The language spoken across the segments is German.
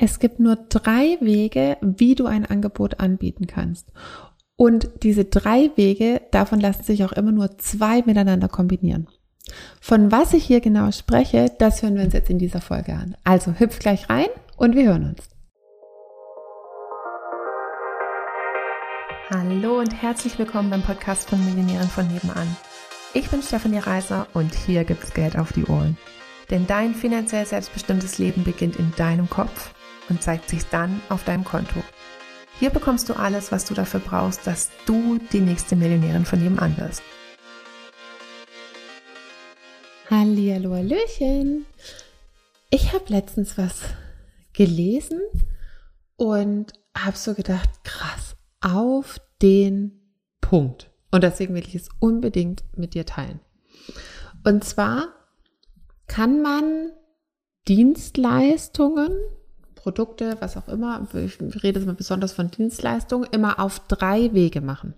Es gibt nur drei Wege, wie du ein Angebot anbieten kannst. Und diese drei Wege, davon lassen sich auch immer nur zwei miteinander kombinieren. Von was ich hier genau spreche, das hören wir uns jetzt in dieser Folge an. Also hüpf gleich rein und wir hören uns. Hallo und herzlich willkommen beim Podcast von Millionären von nebenan. Ich bin Stefanie Reiser und hier gibt's Geld auf die Ohren. Denn dein finanziell selbstbestimmtes Leben beginnt in deinem Kopf und zeigt sich dann auf deinem Konto. Hier bekommst du alles, was du dafür brauchst, dass du die nächste Millionärin von nebenan wirst. Hallihallo, Hallöchen. Ich habe letztens was gelesen und habe so gedacht, krass, auf den Punkt. Und deswegen will ich es unbedingt mit dir teilen. Und zwar kann man Dienstleistungen Produkte, was auch immer, ich rede jetzt mal besonders von Dienstleistungen, immer auf drei Wege machen.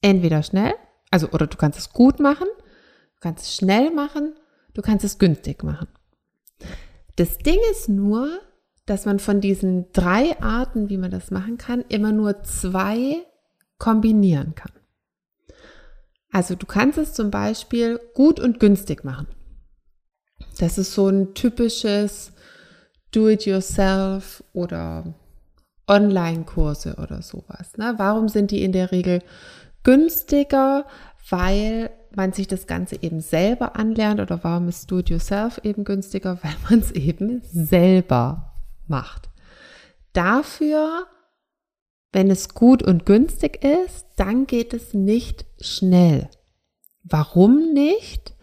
Entweder schnell, also oder du kannst es gut machen, du kannst es schnell machen, du kannst es günstig machen. Das Ding ist nur, dass man von diesen drei Arten, wie man das machen kann, immer nur zwei kombinieren kann. Also du kannst es zum Beispiel gut und günstig machen. Das ist so ein typisches Do-it-yourself oder Online-Kurse oder sowas. Ne? Warum sind die in der Regel günstiger? Weil man sich das Ganze eben selber anlernt oder warum ist Do-it-yourself eben günstiger? Weil man es eben selber macht. Dafür, wenn es gut und günstig ist, dann geht es nicht schnell. Warum nicht?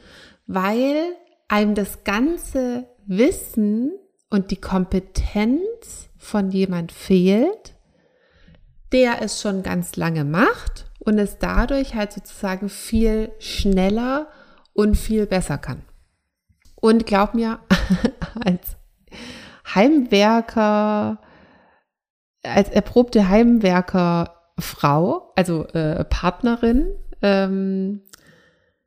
Weil einem das ganze Wissen und die Kompetenz von jemand fehlt, der es schon ganz lange macht und es dadurch halt sozusagen viel schneller und viel besser kann. Und glaub mir, als Heimwerker, als erprobte Heimwerkerfrau, also äh, Partnerin, ähm,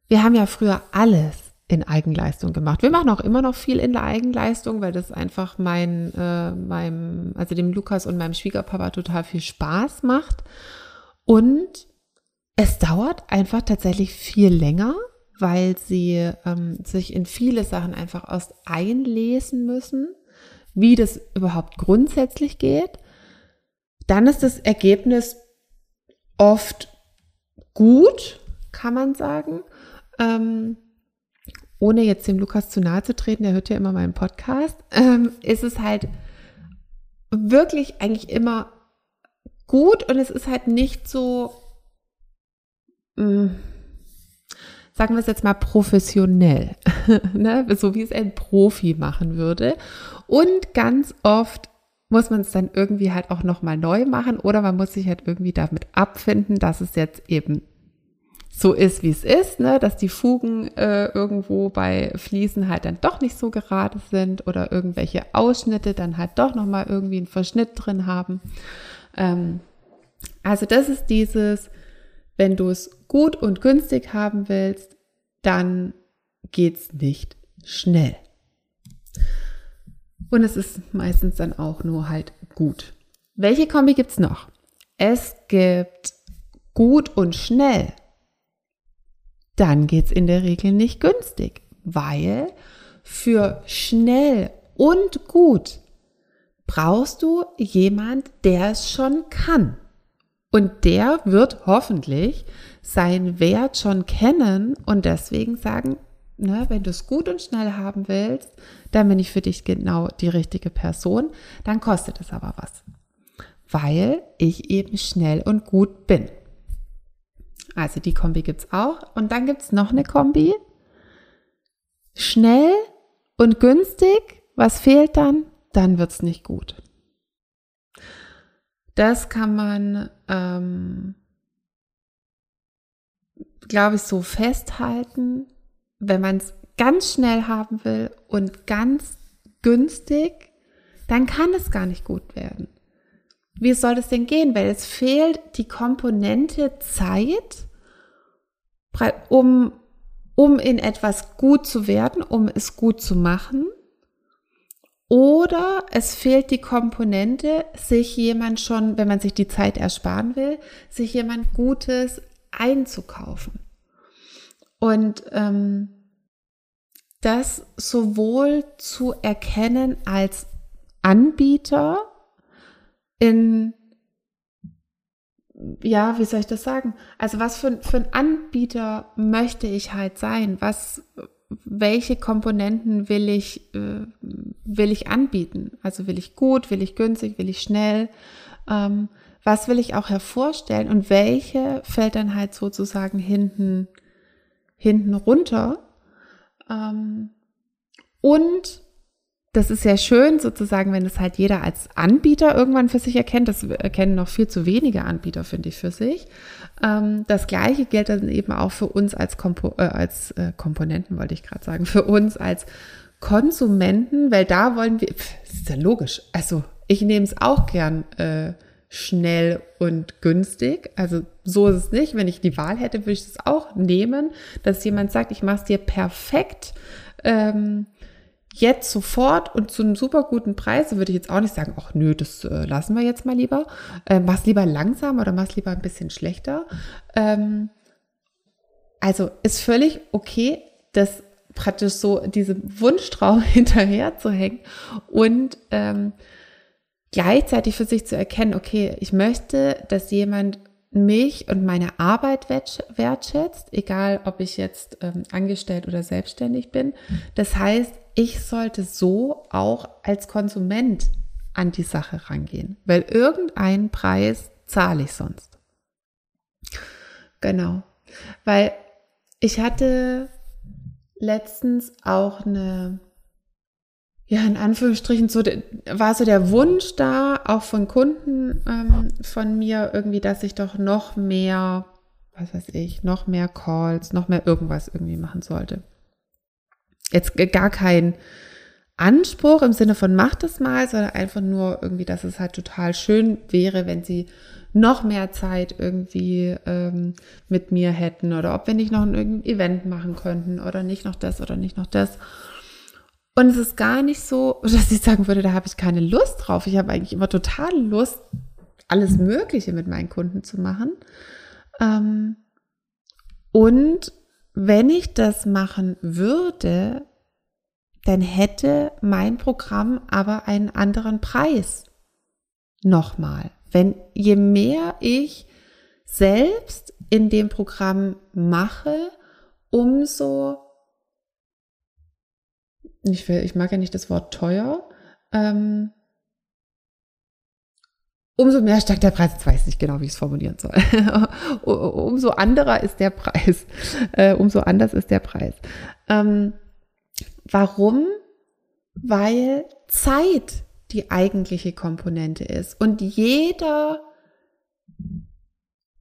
wir haben ja früher alles in Eigenleistung gemacht. Wir machen auch immer noch viel in der Eigenleistung, weil das einfach mein, äh, meinem, also dem Lukas und meinem Schwiegerpapa total viel Spaß macht. Und es dauert einfach tatsächlich viel länger, weil sie ähm, sich in viele Sachen einfach erst einlesen müssen, wie das überhaupt grundsätzlich geht. Dann ist das Ergebnis oft gut, kann man sagen. Ähm, ohne jetzt dem Lukas zu nahe zu treten, der hört ja immer meinen Podcast, ähm, ist es halt wirklich eigentlich immer gut und es ist halt nicht so, mh, mm, sagen wir es jetzt mal professionell, ne? so wie es ein Profi machen würde. Und ganz oft muss man es dann irgendwie halt auch nochmal neu machen oder man muss sich halt irgendwie damit abfinden, dass es jetzt eben so ist, wie es ist, ne? dass die Fugen äh, irgendwo bei Fliesen halt dann doch nicht so gerade sind oder irgendwelche Ausschnitte dann halt doch nochmal irgendwie einen Verschnitt drin haben. Ähm, also das ist dieses, wenn du es gut und günstig haben willst, dann geht's nicht schnell. Und es ist meistens dann auch nur halt gut. Welche Kombi gibt's noch? Es gibt gut und schnell dann geht es in der Regel nicht günstig, weil für schnell und gut brauchst du jemand, der es schon kann. Und der wird hoffentlich seinen Wert schon kennen und deswegen sagen, ne, wenn du es gut und schnell haben willst, dann bin ich für dich genau die richtige Person, dann kostet es aber was. Weil ich eben schnell und gut bin. Also die Kombi gibt's auch. Und dann gibt's noch eine Kombi. Schnell und günstig. Was fehlt dann? Dann wird's nicht gut. Das kann man, ähm, glaube ich, so festhalten, wenn man es ganz schnell haben will und ganz günstig, dann kann es gar nicht gut werden. Wie soll das denn gehen? Weil es fehlt die Komponente Zeit, um, um in etwas gut zu werden, um es gut zu machen. Oder es fehlt die Komponente, sich jemand schon, wenn man sich die Zeit ersparen will, sich jemand Gutes einzukaufen. Und ähm, das sowohl zu erkennen als Anbieter in, ja, wie soll ich das sagen? Also was für, für ein Anbieter möchte ich halt sein? Was, welche Komponenten will ich, äh, will ich anbieten? Also will ich gut, will ich günstig, will ich schnell? Ähm, was will ich auch hervorstellen und welche fällt dann halt sozusagen hinten, hinten runter? Ähm, und das ist ja schön sozusagen, wenn es halt jeder als Anbieter irgendwann für sich erkennt. Das erkennen noch viel zu wenige Anbieter, finde ich, für sich. Ähm, das Gleiche gilt dann eben auch für uns als, Kompo äh, als äh, Komponenten, wollte ich gerade sagen, für uns als Konsumenten, weil da wollen wir, pff, ist ja logisch. Also ich nehme es auch gern äh, schnell und günstig. Also so ist es nicht. Wenn ich die Wahl hätte, würde ich es auch nehmen, dass jemand sagt, ich mache es dir perfekt. Ähm, jetzt sofort und zu einem super guten Preis, würde ich jetzt auch nicht sagen, ach nö, das äh, lassen wir jetzt mal lieber. Äh, mach's lieber langsam oder mach's lieber ein bisschen schlechter. Ähm, also ist völlig okay, das praktisch so diesem Wunschtraum hinterher zu hängen und ähm, gleichzeitig für sich zu erkennen, okay, ich möchte, dass jemand mich und meine Arbeit wertschätzt, egal ob ich jetzt ähm, angestellt oder selbstständig bin. Das heißt, ich sollte so auch als Konsument an die Sache rangehen, weil irgendeinen Preis zahle ich sonst. Genau, weil ich hatte letztens auch eine, ja, in Anführungsstrichen, so war so der Wunsch da, auch von Kunden ähm, von mir irgendwie, dass ich doch noch mehr, was weiß ich, noch mehr Calls, noch mehr irgendwas irgendwie machen sollte jetzt gar kein Anspruch im Sinne von macht es mal, sondern einfach nur irgendwie, dass es halt total schön wäre, wenn sie noch mehr Zeit irgendwie ähm, mit mir hätten oder ob wir nicht noch ein Event machen könnten oder nicht noch das oder nicht noch das. Und es ist gar nicht so, dass ich sagen würde, da habe ich keine Lust drauf. Ich habe eigentlich immer total Lust, alles Mögliche mit meinen Kunden zu machen. Ähm, und wenn ich das machen würde, dann hätte mein Programm aber einen anderen Preis. Nochmal, wenn je mehr ich selbst in dem Programm mache, umso ich, will, ich mag ja nicht das Wort teuer, ähm, umso mehr steigt der Preis. Jetzt weiß ich nicht genau, wie ich es formulieren soll. umso anderer ist der Preis. Äh, umso anders ist der Preis. Ähm, warum? Weil Zeit die eigentliche Komponente ist. Und jeder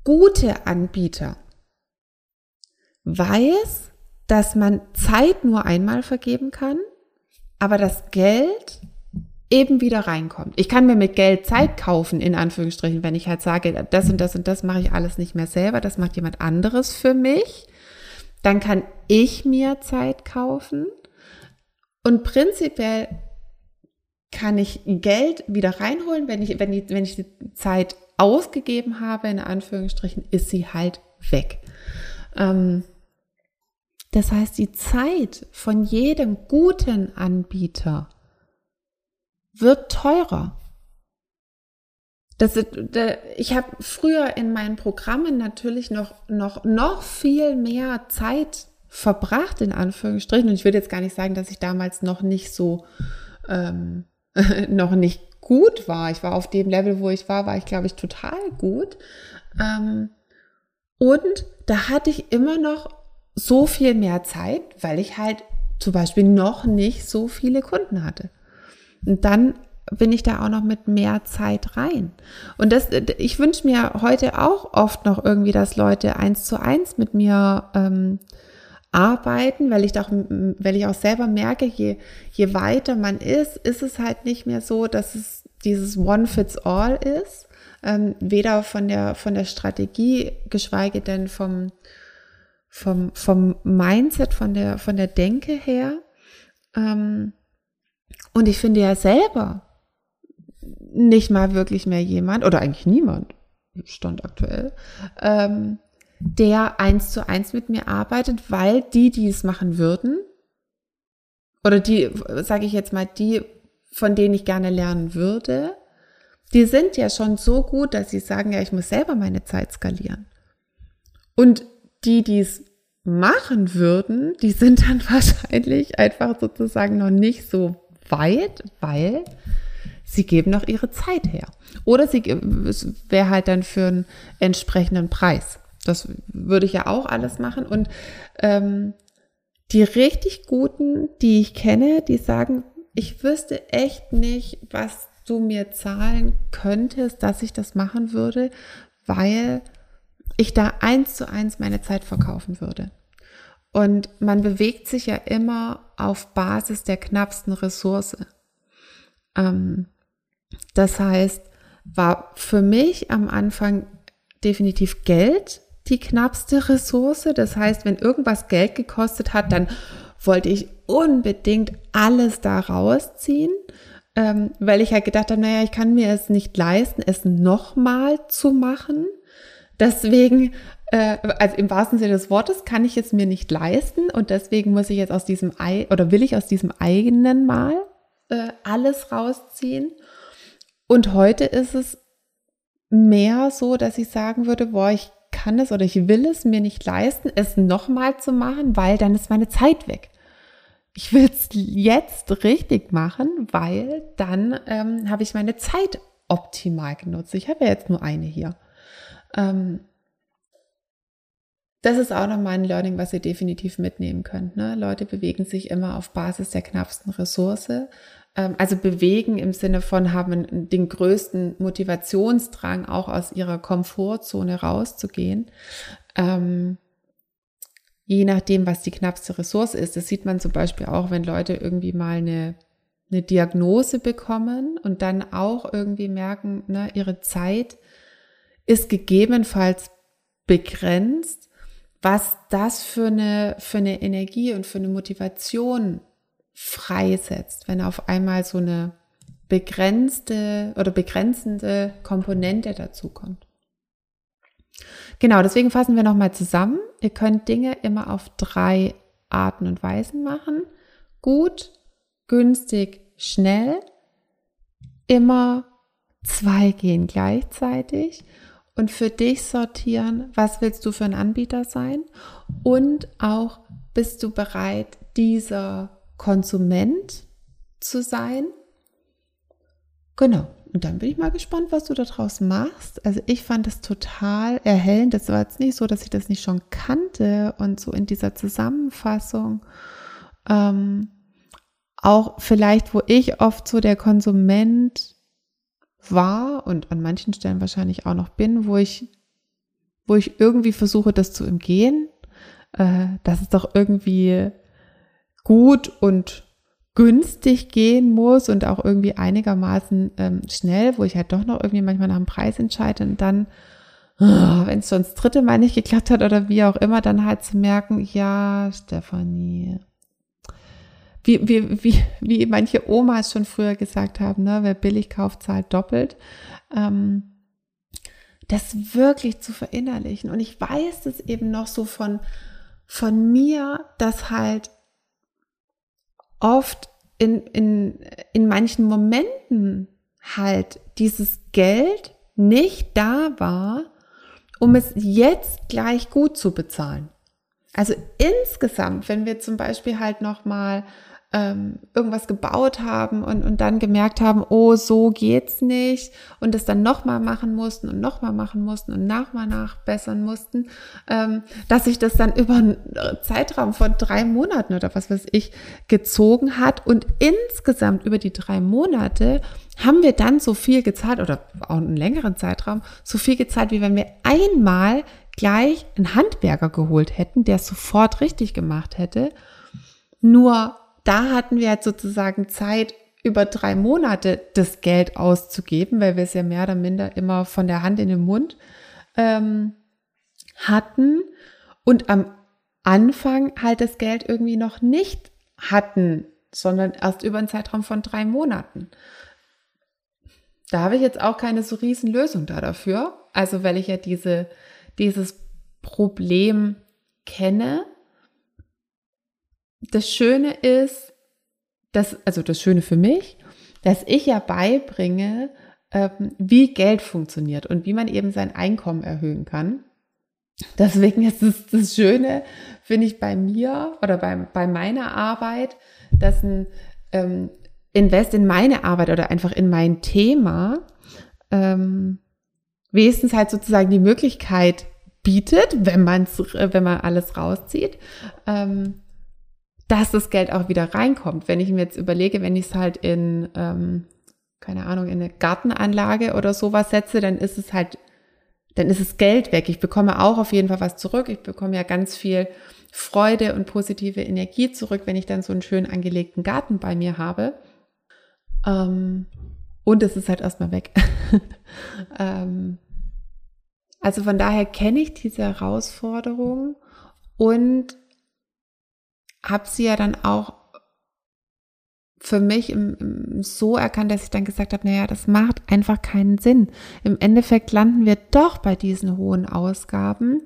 gute Anbieter weiß, dass man Zeit nur einmal vergeben kann, aber das Geld eben wieder reinkommt. Ich kann mir mit Geld Zeit kaufen, in Anführungsstrichen, wenn ich halt sage, das und das und das mache ich alles nicht mehr selber, das macht jemand anderes für mich. Dann kann ich mir Zeit kaufen. Und prinzipiell kann ich Geld wieder reinholen, wenn ich, wenn ich, wenn ich die Zeit ausgegeben habe, in Anführungsstrichen, ist sie halt weg. Ähm, das heißt, die Zeit von jedem guten Anbieter wird teurer. Das, ich habe früher in meinen Programmen natürlich noch, noch, noch viel mehr Zeit verbracht, in Anführungsstrichen. Und ich würde jetzt gar nicht sagen, dass ich damals noch nicht so, ähm, noch nicht gut war. Ich war auf dem Level, wo ich war, war ich, glaube ich, total gut. Ähm, und da hatte ich immer noch so viel mehr Zeit, weil ich halt zum Beispiel noch nicht so viele Kunden hatte. Und dann bin ich da auch noch mit mehr Zeit rein. Und das, ich wünsche mir heute auch oft noch irgendwie, dass Leute eins zu eins mit mir ähm, arbeiten, weil ich doch, weil ich auch selber merke, je, je weiter man ist, ist es halt nicht mehr so, dass es dieses One Fits All ist. Ähm, weder von der, von der Strategie, geschweige denn vom, vom, vom Mindset, von der, von der Denke her. Ähm, Und ich finde ja selber nicht mal wirklich mehr jemand, oder eigentlich niemand, stand aktuell, ähm, der eins zu eins mit mir arbeitet, weil die, die es machen würden, oder die, sage ich jetzt mal, die, von denen ich gerne lernen würde, die sind ja schon so gut, dass sie sagen, ja, ich muss selber meine Zeit skalieren. Und die, die es machen würden, die sind dann wahrscheinlich einfach sozusagen noch nicht so weit, weil sie geben noch ihre Zeit her. Oder sie es wäre halt dann für einen entsprechenden Preis. Das würde ich ja auch alles machen. Und ähm, die richtig guten, die ich kenne, die sagen, ich wüsste echt nicht, was du mir zahlen könntest, dass ich das machen würde, weil ich da eins zu eins meine Zeit verkaufen würde. Und man bewegt sich ja immer auf Basis der knappsten Ressource. Ähm, das heißt, war für mich am Anfang definitiv Geld die knappste Ressource. Das heißt, wenn irgendwas Geld gekostet hat, dann wollte ich unbedingt alles da rausziehen, ähm, weil ich halt gedacht habe, naja, ich kann mir es nicht leisten, es nochmal zu machen. Deswegen, äh, also im wahrsten Sinne des Wortes, kann ich es mir nicht leisten und deswegen muss ich jetzt aus diesem Ei oder will ich aus diesem eigenen Mal äh, alles rausziehen. Und heute ist es mehr so, dass ich sagen würde, boah, ich kann es oder ich will es mir nicht leisten, es nochmal zu machen, weil dann ist meine Zeit weg. Ich will es jetzt richtig machen, weil dann ähm, habe ich meine Zeit optimal genutzt. Ich habe ja jetzt nur eine hier. Ähm, das ist auch nochmal ein Learning, was ihr definitiv mitnehmen könnt. Ne? Leute bewegen sich immer auf Basis der knappsten Ressource. Ähm, also bewegen im Sinne von haben den größten Motivationsdrang, auch aus ihrer Komfortzone rauszugehen. Ähm, je nachdem, was die knappste Ressource ist. Das sieht man zum Beispiel auch, wenn Leute irgendwie mal eine, eine Diagnose bekommen und dann auch irgendwie merken, ne, ihre Zeit ist gegebenenfalls begrenzt, was das für eine, für eine Energie und für eine Motivation freisetzt, wenn auf einmal so eine begrenzte oder begrenzende Komponente dazukommt. Genau, deswegen fassen wir nochmal zusammen. Ihr könnt Dinge immer auf drei Arten und Weisen machen. Gut, günstig, schnell. Immer zwei gehen gleichzeitig und für dich sortieren, was willst du für ein Anbieter sein und auch bist du bereit, dieser Konsument zu sein. Genau. Und dann bin ich mal gespannt, was du daraus machst. Also ich fand es total erhellend. Das war jetzt nicht so, dass ich das nicht schon kannte und so in dieser Zusammenfassung. Ähm, auch vielleicht, wo ich oft so der Konsument war und an manchen Stellen wahrscheinlich auch noch bin, wo ich, wo ich irgendwie versuche, das zu umgehen, äh, dass es doch irgendwie gut und günstig gehen muss und auch irgendwie einigermaßen ähm, schnell, wo ich halt doch noch irgendwie manchmal nach dem Preis entscheide und dann, oh, wenn es schon das dritte Mal nicht geklappt hat oder wie auch immer, dann halt zu merken, ja, Stefanie, wie, wie, wie, wie manche Omas schon früher gesagt haben, ne, wer billig kauft, zahlt doppelt. Ähm, das wirklich zu verinnerlichen. Und ich weiß es eben noch so von, von mir, dass halt oft in, in, in manchen Momenten halt dieses Geld nicht da war, um es jetzt gleich gut zu bezahlen. Also insgesamt, wenn wir zum Beispiel halt nochmal ähm, irgendwas gebaut haben und, und dann gemerkt haben, oh, so geht's nicht und es dann nochmal machen mussten und nochmal machen mussten und nochmal nachbessern mussten, ähm, dass sich das dann über einen Zeitraum von drei Monaten oder was weiß ich gezogen hat und insgesamt über die drei Monate haben wir dann so viel gezahlt oder auch einen längeren Zeitraum so viel gezahlt, wie wenn wir einmal gleich einen Handwerker geholt hätten, der es sofort richtig gemacht hätte. Nur da hatten wir halt sozusagen Zeit, über drei Monate das Geld auszugeben, weil wir es ja mehr oder minder immer von der Hand in den Mund ähm, hatten und am Anfang halt das Geld irgendwie noch nicht hatten sondern erst über einen Zeitraum von drei Monaten. Da habe ich jetzt auch keine so riesen Lösung da dafür. Also weil ich ja diese, dieses Problem kenne. Das Schöne ist, dass, also das Schöne für mich, dass ich ja beibringe, ähm, wie Geld funktioniert und wie man eben sein Einkommen erhöhen kann. Deswegen ist es das Schöne, finde ich, bei mir oder bei, bei meiner Arbeit, dass ein ähm, Invest in meine Arbeit oder einfach in mein Thema ähm, wenigstens halt sozusagen die Möglichkeit bietet, wenn man wenn man alles rauszieht, ähm, dass das Geld auch wieder reinkommt. Wenn ich mir jetzt überlege, wenn ich es halt in ähm, keine Ahnung in eine Gartenanlage oder sowas setze, dann ist es halt dann ist es Geld weg. Ich bekomme auch auf jeden Fall was zurück. Ich bekomme ja ganz viel Freude und positive Energie zurück, wenn ich dann so einen schön angelegten Garten bei mir habe. Ähm, und es ist halt erstmal weg. ähm, also von daher kenne ich diese Herausforderung und habe sie ja dann auch für mich im, im so erkannt, dass ich dann gesagt habe, naja, das macht einfach keinen Sinn. Im Endeffekt landen wir doch bei diesen hohen Ausgaben.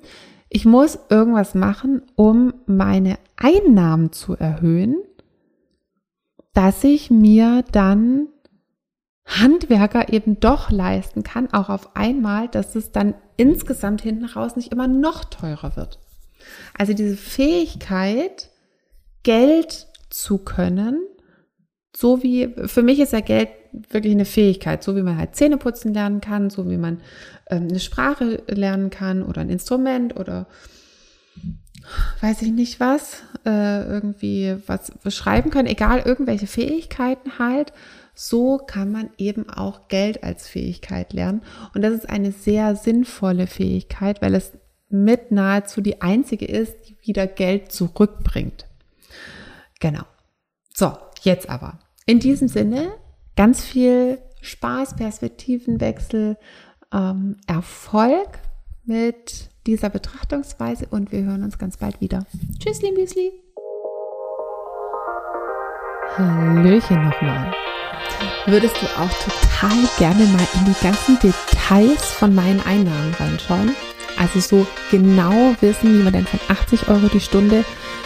Ich muss irgendwas machen, um meine Einnahmen zu erhöhen, dass ich mir dann Handwerker eben doch leisten kann, auch auf einmal, dass es dann insgesamt hinten raus nicht immer noch teurer wird. Also diese Fähigkeit, Geld zu können, so wie, für mich ist ja Geld wirklich eine Fähigkeit, so wie man halt Zähne putzen lernen kann, so wie man ähm, eine Sprache lernen kann oder ein Instrument oder weiß ich nicht was, äh, irgendwie was schreiben können, egal, irgendwelche Fähigkeiten halt. So kann man eben auch Geld als Fähigkeit lernen. Und das ist eine sehr sinnvolle Fähigkeit, weil es mit nahezu die einzige ist, die wieder Geld zurückbringt. Genau. So, jetzt aber. In diesem Sinne, ganz viel Spaß, Perspektivenwechsel, ähm, Erfolg mit dieser Betrachtungsweise und wir hören uns ganz bald wieder. Tschüssli, Müsli. Hallöchen nochmal. Würdest du auch total gerne mal in die ganzen Details von meinen Einnahmen reinschauen? Also so genau wissen, wie man denn von 80 Euro die Stunde